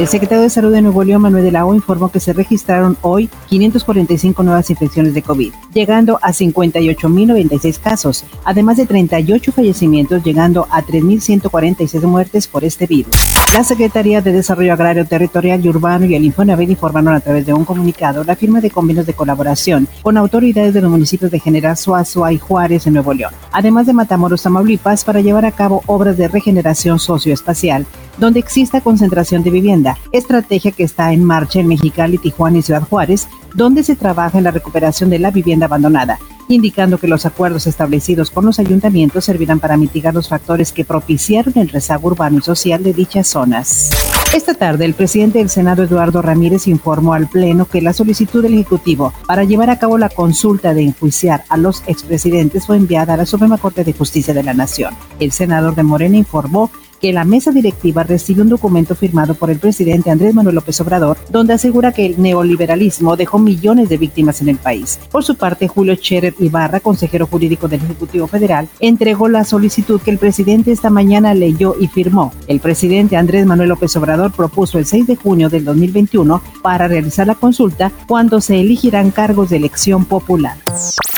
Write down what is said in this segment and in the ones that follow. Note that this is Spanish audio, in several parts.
El secretario de Salud de Nuevo León, Manuel de la O, informó que se registraron hoy 545 nuevas infecciones de COVID, llegando a 58.096 casos, además de 38 fallecimientos, llegando a 3.146 muertes por este virus. La Secretaría de Desarrollo Agrario Territorial y Urbano y el Infonavit informaron a través de un comunicado la firma de convenios de colaboración con autoridades de los municipios de General Suazua y Juárez en Nuevo León, además de Matamoros, Tamaulipas, para llevar a cabo obras de regeneración socioespacial donde exista concentración de vivienda, estrategia que está en marcha en Mexicali, Tijuana y Ciudad Juárez, donde se trabaja en la recuperación de la vivienda abandonada, indicando que los acuerdos establecidos con los ayuntamientos servirán para mitigar los factores que propiciaron el rezago urbano y social de dichas zonas. Esta tarde, el presidente del Senado, Eduardo Ramírez, informó al Pleno que la solicitud del Ejecutivo para llevar a cabo la consulta de enjuiciar a los expresidentes fue enviada a la Suprema Corte de Justicia de la Nación. El senador de Morena informó que la mesa directiva recibe un documento firmado por el presidente Andrés Manuel López Obrador, donde asegura que el neoliberalismo dejó millones de víctimas en el país. Por su parte, Julio Scherer Ibarra, consejero jurídico del Ejecutivo Federal, entregó la solicitud que el presidente esta mañana leyó y firmó. El presidente Andrés Manuel López Obrador propuso el 6 de junio del 2021 para realizar la consulta cuando se elegirán cargos de elección popular.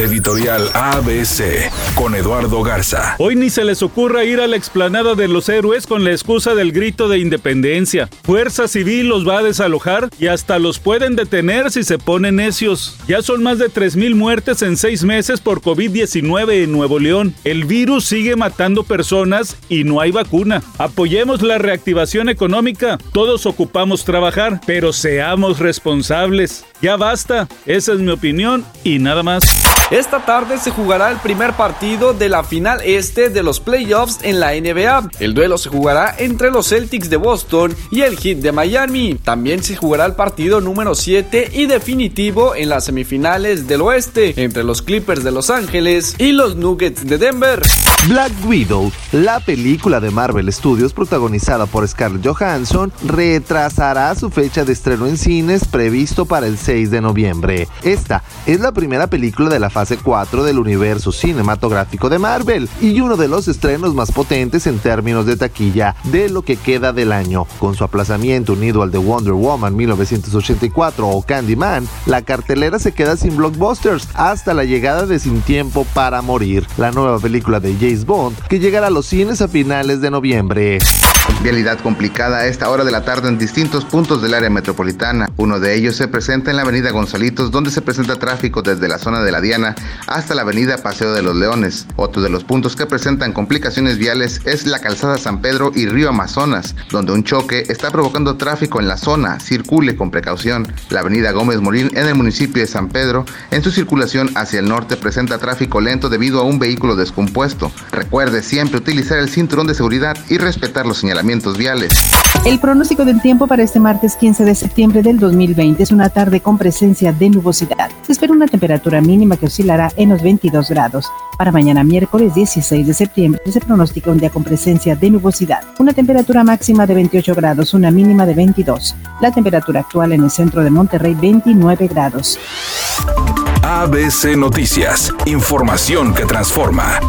Editorial ABC con Eduardo Garza. Hoy ni se les ocurra ir a la explanada de los héroes con la excusa del grito de independencia. Fuerza Civil los va a desalojar y hasta los pueden detener si se ponen necios. Ya son más de 3.000 muertes en seis meses por COVID-19 en Nuevo León. El virus sigue matando personas y no hay vacuna. Apoyemos la reactivación económica. Todos ocupamos trabajar, pero seamos responsables. Ya basta. Esa es mi opinión y nada más. Esta tarde se jugará el primer partido de la final este de los playoffs en la NBA. El duelo se jugará entre los Celtics de Boston y el Heat de Miami. También se jugará el partido número 7 y definitivo en las semifinales del oeste entre los Clippers de Los Ángeles y los Nuggets de Denver. Black Widow, la película de Marvel Studios protagonizada por Scarlett Johansson, retrasará su fecha de estreno en cines previsto para el 6 de noviembre. Esta es la primera película de la fase 4 del universo cinematográfico de Marvel y uno de los estrenos más potentes en términos de taquilla de lo que queda del año. Con su aplazamiento unido al de Wonder Woman 1984 o Candyman, la cartelera se queda sin blockbusters hasta la llegada de Sin Tiempo para Morir, la nueva película de James Bond que llegará a los cines a finales de noviembre. Vialidad complicada a esta hora de la tarde en distintos puntos del área metropolitana. Uno de ellos se presenta en la avenida Gonzalitos, donde se presenta tráfico desde la zona de la Diana hasta la avenida Paseo de los Leones. Otro de los puntos que presentan complicaciones viales es la calzada San Pedro y Río Amazonas, donde un choque está provocando tráfico en la zona. Circule con precaución. La avenida Gómez Morín en el municipio de San Pedro, en su circulación hacia el norte presenta tráfico lento debido a un vehículo descompuesto. Recuerde siempre utilizar el cinturón de seguridad y respetar los señalamientos viales. El pronóstico del tiempo para este martes 15 de septiembre del 2020 es una tarde con presencia de nubosidad. Se espera una temperatura mínima que oscilará en los 22 grados. Para mañana miércoles 16 de septiembre se pronostica un día con presencia de nubosidad. Una temperatura máxima de 28 grados, una mínima de 22. La temperatura actual en el centro de Monterrey 29 grados. ABC Noticias, información que transforma.